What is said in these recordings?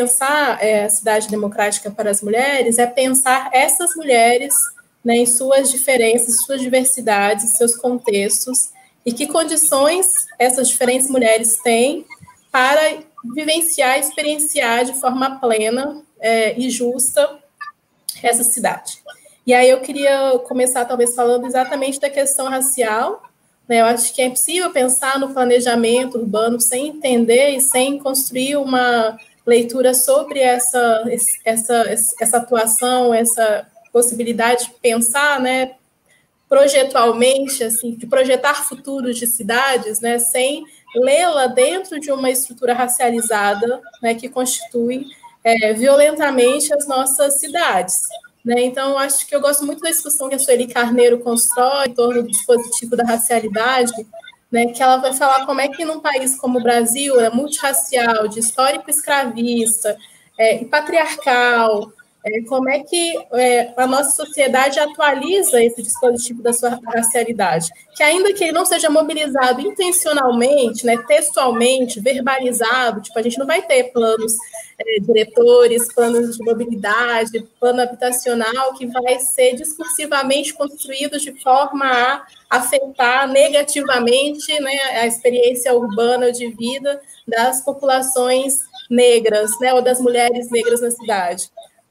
pensar é, a cidade democrática para as mulheres é pensar essas mulheres né, em suas diferenças, suas diversidades, seus contextos, e que condições essas diferentes mulheres têm para vivenciar, experienciar de forma plena é, e justa essa cidade. E aí eu queria começar talvez falando exatamente da questão racial. Né? Eu acho que é impossível pensar no planejamento urbano sem entender e sem construir uma leitura sobre essa, essa, essa atuação, essa possibilidade de pensar, né, projetualmente, assim, de projetar futuros de cidades, né, sem lê-la dentro de uma estrutura racializada, né, que constitui é, violentamente as nossas cidades. Né? Então, acho que eu gosto muito da discussão que a Sueli Carneiro constrói em torno do dispositivo da racialidade, né, que ela vai falar como é que num país como o Brasil, é multirracial, de histórico escravista é, e patriarcal, é, como é que é, a nossa sociedade atualiza esse dispositivo da sua racialidade? Que ainda que ele não seja mobilizado intencionalmente, né, textualmente, verbalizado, tipo, a gente não vai ter planos é, diretores, planos de mobilidade, plano habitacional, que vai ser discursivamente construído de forma a afetar negativamente né, a experiência urbana de vida das populações negras, né, ou das mulheres negras na cidade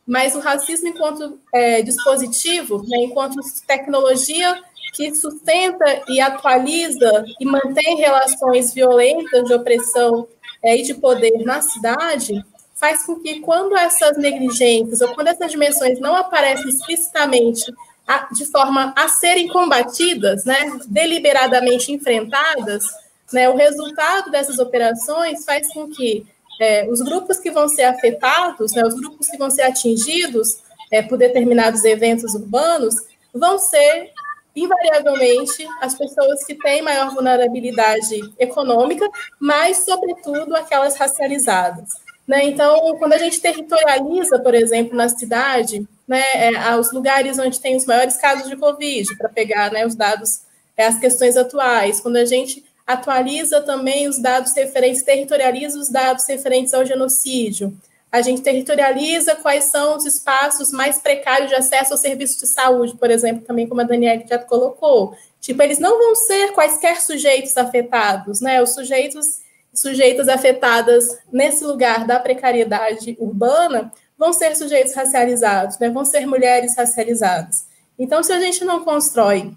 mas o racismo enquanto é, dispositivo, né, enquanto tecnologia que sustenta e atualiza e mantém relações violentas de opressão é, e de poder na cidade, faz com que quando essas negligências ou quando essas dimensões não aparecem explicitamente a, de forma a serem combatidas, né, deliberadamente enfrentadas, né, o resultado dessas operações faz com que é, os grupos que vão ser afetados, né, os grupos que vão ser atingidos é, por determinados eventos urbanos, vão ser invariavelmente as pessoas que têm maior vulnerabilidade econômica, mas, sobretudo, aquelas racializadas. Né? Então, quando a gente territorializa, por exemplo, na cidade, né, é, os lugares onde tem os maiores casos de Covid, para pegar né, os dados, é, as questões atuais, quando a gente atualiza também os dados referentes, territorializa os dados referentes ao genocídio. A gente territorializa quais são os espaços mais precários de acesso ao serviço de saúde, por exemplo, também como a Daniela já colocou. Tipo, eles não vão ser quaisquer sujeitos afetados, né? Os sujeitos sujeitas afetadas nesse lugar da precariedade urbana vão ser sujeitos racializados, né? Vão ser mulheres racializadas. Então, se a gente não constrói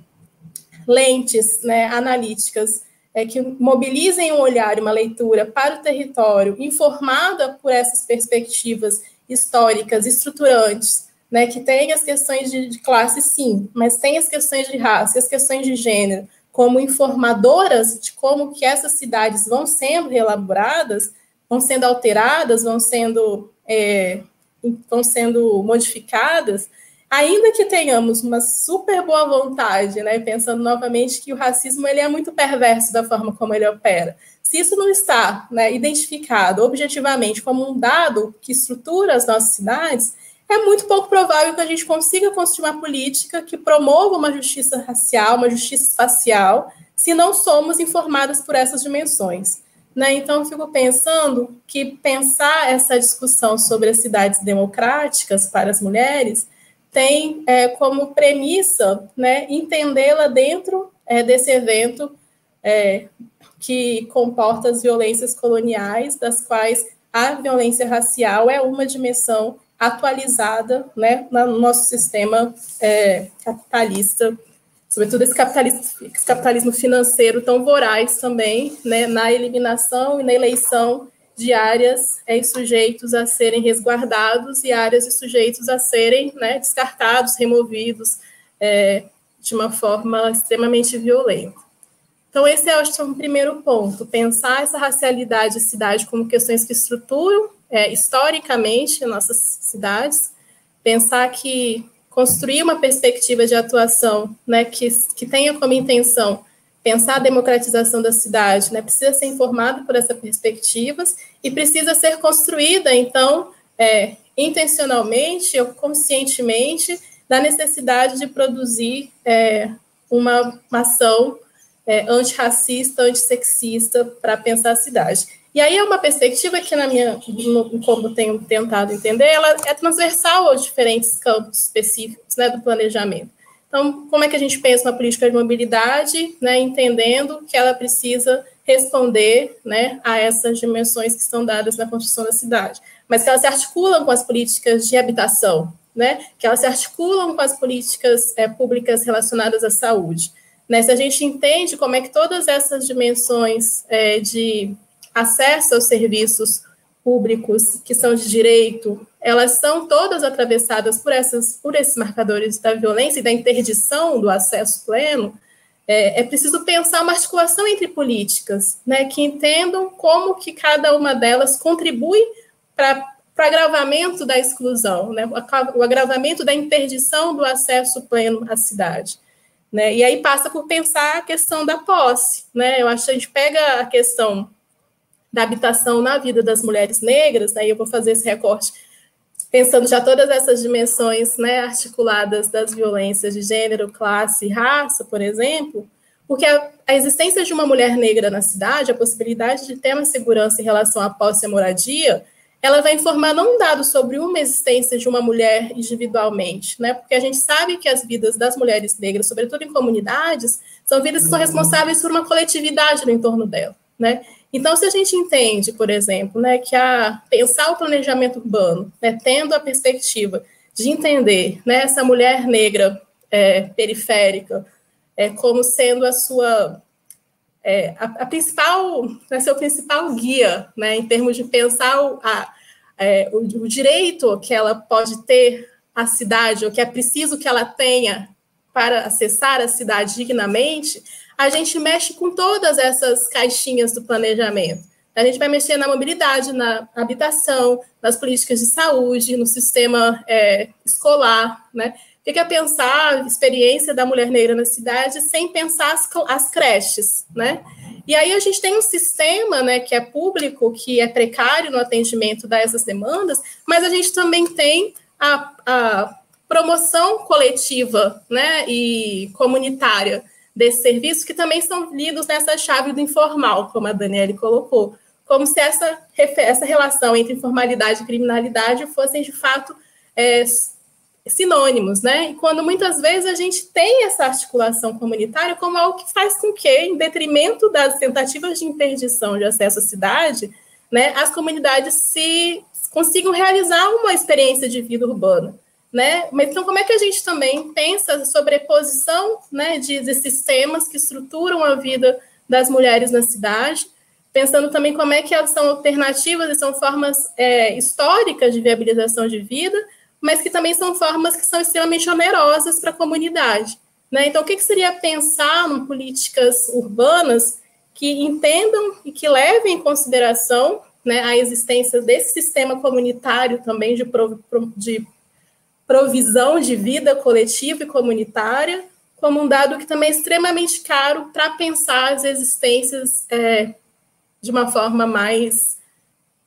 lentes né, analíticas é, que mobilizem um olhar uma leitura para o território, informada por essas perspectivas históricas, estruturantes, né, que tem as questões de, de classe, sim, mas tem as questões de raça, as questões de gênero, como informadoras de como que essas cidades vão sendo elaboradas, vão sendo alteradas, vão sendo, é, vão sendo modificadas, ainda que tenhamos uma super boa vontade, né, pensando novamente que o racismo ele é muito perverso da forma como ele opera, se isso não está né, identificado objetivamente como um dado que estrutura as nossas cidades, é muito pouco provável que a gente consiga construir uma política que promova uma justiça racial, uma justiça espacial, se não somos informadas por essas dimensões. Né? Então, eu fico pensando que pensar essa discussão sobre as cidades democráticas para as mulheres tem é, como premissa né, entendê-la dentro é, desse evento é, que comporta as violências coloniais, das quais a violência racial é uma dimensão atualizada né, no nosso sistema é, capitalista, sobretudo esse capitalismo, esse capitalismo financeiro tão voraz também, né, na eliminação e na eleição de áreas e sujeitos a serem resguardados e áreas e sujeitos a serem né, descartados, removidos é, de uma forma extremamente violenta. Então, esse é, acho, um primeiro ponto, pensar essa racialidade de cidade como questões que estruturam é, historicamente nossas cidades, pensar que construir uma perspectiva de atuação né, que, que tenha como intenção pensar a democratização da cidade, né, precisa ser informado por essas perspectivas e precisa ser construída, então, é, intencionalmente ou conscientemente, da necessidade de produzir é, uma, uma ação é, antirracista, antissexista para pensar a cidade. E aí é uma perspectiva que, na minha, no, como tenho tentado entender, ela é transversal aos diferentes campos específicos né, do planejamento. Então, como é que a gente pensa uma política de mobilidade, né, entendendo que ela precisa responder né, a essas dimensões que são dadas na construção da cidade, mas que elas se articulam com as políticas de habitação, né, que elas se articulam com as políticas é, públicas relacionadas à saúde. Né, se a gente entende como é que todas essas dimensões é, de acesso aos serviços públicos que são de direito, elas são todas atravessadas por, essas, por esses marcadores da violência e da interdição do acesso pleno, é, é, preciso pensar uma articulação entre políticas, né, que entendam como que cada uma delas contribui para o agravamento da exclusão, né, o agravamento da interdição do acesso pleno à cidade. Né, e aí passa por pensar a questão da posse. Né, eu acho que a gente pega a questão da habitação na vida das mulheres negras, aí né, eu vou fazer esse recorte pensando já todas essas dimensões né, articuladas das violências de gênero, classe raça, por exemplo, porque a, a, existência de uma mulher negra na cidade, a possibilidade de ter uma segurança em relação à posse e moradia, ela vai informar não um dado sobre uma existência de uma mulher individualmente, né? Porque a gente sabe que as vidas das mulheres negras, sobretudo em comunidades, são vidas que são responsáveis por uma coletividade no entorno dela, né? Então, se a gente entende, por exemplo, né, que a pensar o planejamento urbano, né, tendo a perspectiva de entender né, essa mulher negra é, periférica é, como sendo a sua é, a, a, principal, né, seu principal guia, né, em termos de pensar o, a, é, o, o direito que ela pode ter à cidade, ou que é preciso que ela tenha para acessar a cidade dignamente, a gente mexe com todas essas caixinhas do planejamento. A gente vai mexer na mobilidade, na habitação, nas políticas de saúde, no sistema é, escolar, né? Fica a pensar a experiência da mulher negra na cidade sem pensar as, as creches, né? E aí a gente tem um sistema, né, que é público, que é precário no atendimento dessas demandas, mas a gente também tem a, a promoção coletiva, né, e comunitária desses serviços que também são lidos nessa chave do informal, como a Daniele colocou, como se essa, essa relação entre informalidade e criminalidade fossem de fato é, sinônimos, né? E quando muitas vezes a gente tem essa articulação comunitária como algo que faz com que, em detrimento das tentativas de interdição de acesso à cidade, né, as comunidades se consigam realizar uma experiência de vida urbana né? Mas então como é que a gente também pensa a sobreposição, né, de, de sistemas que estruturam a vida das mulheres na cidade, pensando também como é que elas são alternativas e são formas é, históricas de viabilização de vida, mas que também são formas que são extremamente onerosas para a comunidade. Né? Então, o que, que seria pensar em políticas urbanas que entendam e que levem em consideração né, a existência desse sistema comunitário também de, de provisão de vida coletiva e comunitária, como um dado que também é extremamente caro para pensar as existências é, de uma forma mais,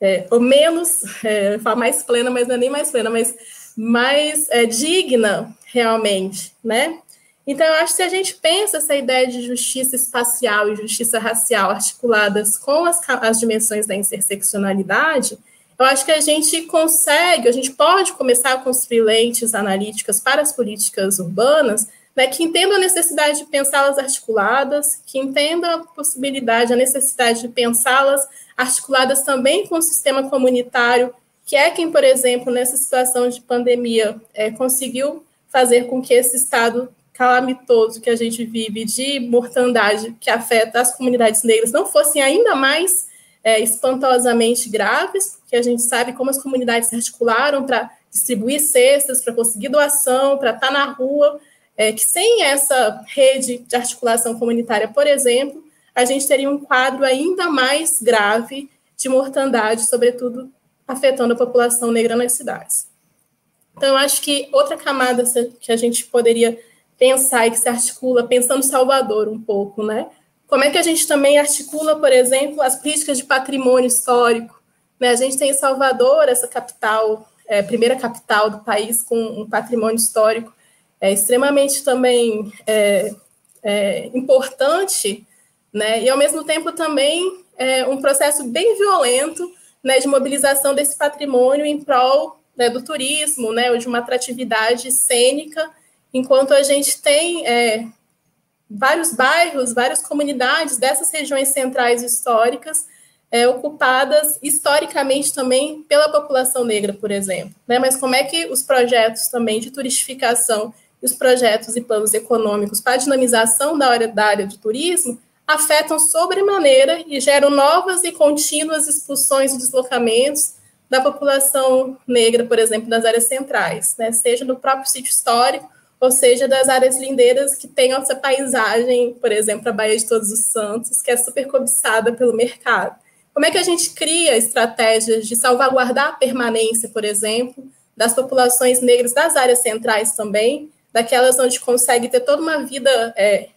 é, ou menos, é, mais plena, mas não é nem mais plena, mas mais é, digna realmente, né? Então, eu acho que se a gente pensa essa ideia de justiça espacial e justiça racial articuladas com as, as dimensões da interseccionalidade, eu acho que a gente consegue, a gente pode começar a construir lentes analíticas para as políticas urbanas, né, que entendam a necessidade de pensá-las articuladas, que entendam a possibilidade, a necessidade de pensá-las articuladas também com o sistema comunitário, que é quem, por exemplo, nessa situação de pandemia, é, conseguiu fazer com que esse estado calamitoso que a gente vive de mortandade que afeta as comunidades negras não fossem ainda mais é, espantosamente graves, porque a gente sabe como as comunidades se articularam para distribuir cestas, para conseguir doação, para estar tá na rua, é, que sem essa rede de articulação comunitária, por exemplo, a gente teria um quadro ainda mais grave de mortandade, sobretudo afetando a população negra nas cidades. Então, eu acho que outra camada que a gente poderia pensar e que se articula, pensando Salvador um pouco, né? Como é que a gente também articula, por exemplo, as políticas de patrimônio histórico? Né? A gente tem em Salvador, essa capital, é, primeira capital do país com um patrimônio histórico é, extremamente também é, é, importante, né? e ao mesmo tempo também é, um processo bem violento né, de mobilização desse patrimônio em prol né, do turismo, né, ou de uma atratividade cênica, enquanto a gente tem é, vários bairros, várias comunidades dessas regiões centrais históricas é, ocupadas historicamente também pela população negra, por exemplo. Né? Mas como é que os projetos também de turistificação e os projetos e planos econômicos para dinamização da área, da área de turismo afetam sobremaneira e geram novas e contínuas expulsões e deslocamentos da população negra, por exemplo, das áreas centrais, né? seja no próprio sítio histórico, ou seja, das áreas lindeiras que têm essa paisagem, por exemplo, a Baía de Todos os Santos, que é super cobiçada pelo mercado. Como é que a gente cria estratégias de salvaguardar a permanência, por exemplo, das populações negras das áreas centrais também, daquelas onde consegue ter toda uma vida é,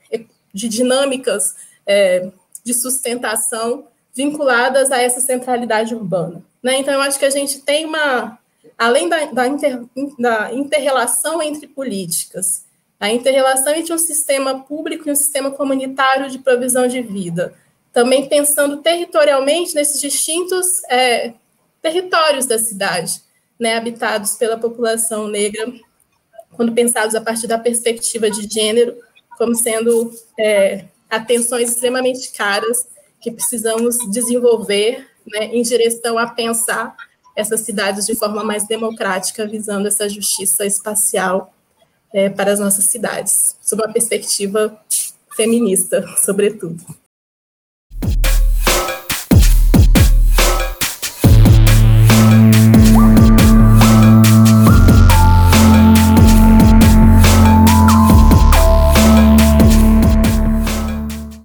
de dinâmicas é, de sustentação vinculadas a essa centralidade urbana. Né? Então, eu acho que a gente tem uma, além da, da, inter, da interrelação entre políticas, a interrelação entre um sistema público e um sistema comunitário de provisão de vida, também pensando territorialmente nesses distintos é, territórios da cidade, né, habitados pela população negra, quando pensados a partir da perspectiva de gênero, como sendo é, atenções extremamente caras que precisamos desenvolver né, em direção a pensar essas cidades de forma mais democrática, visando essa justiça espacial é, para as nossas cidades, sob uma perspectiva feminista, sobretudo.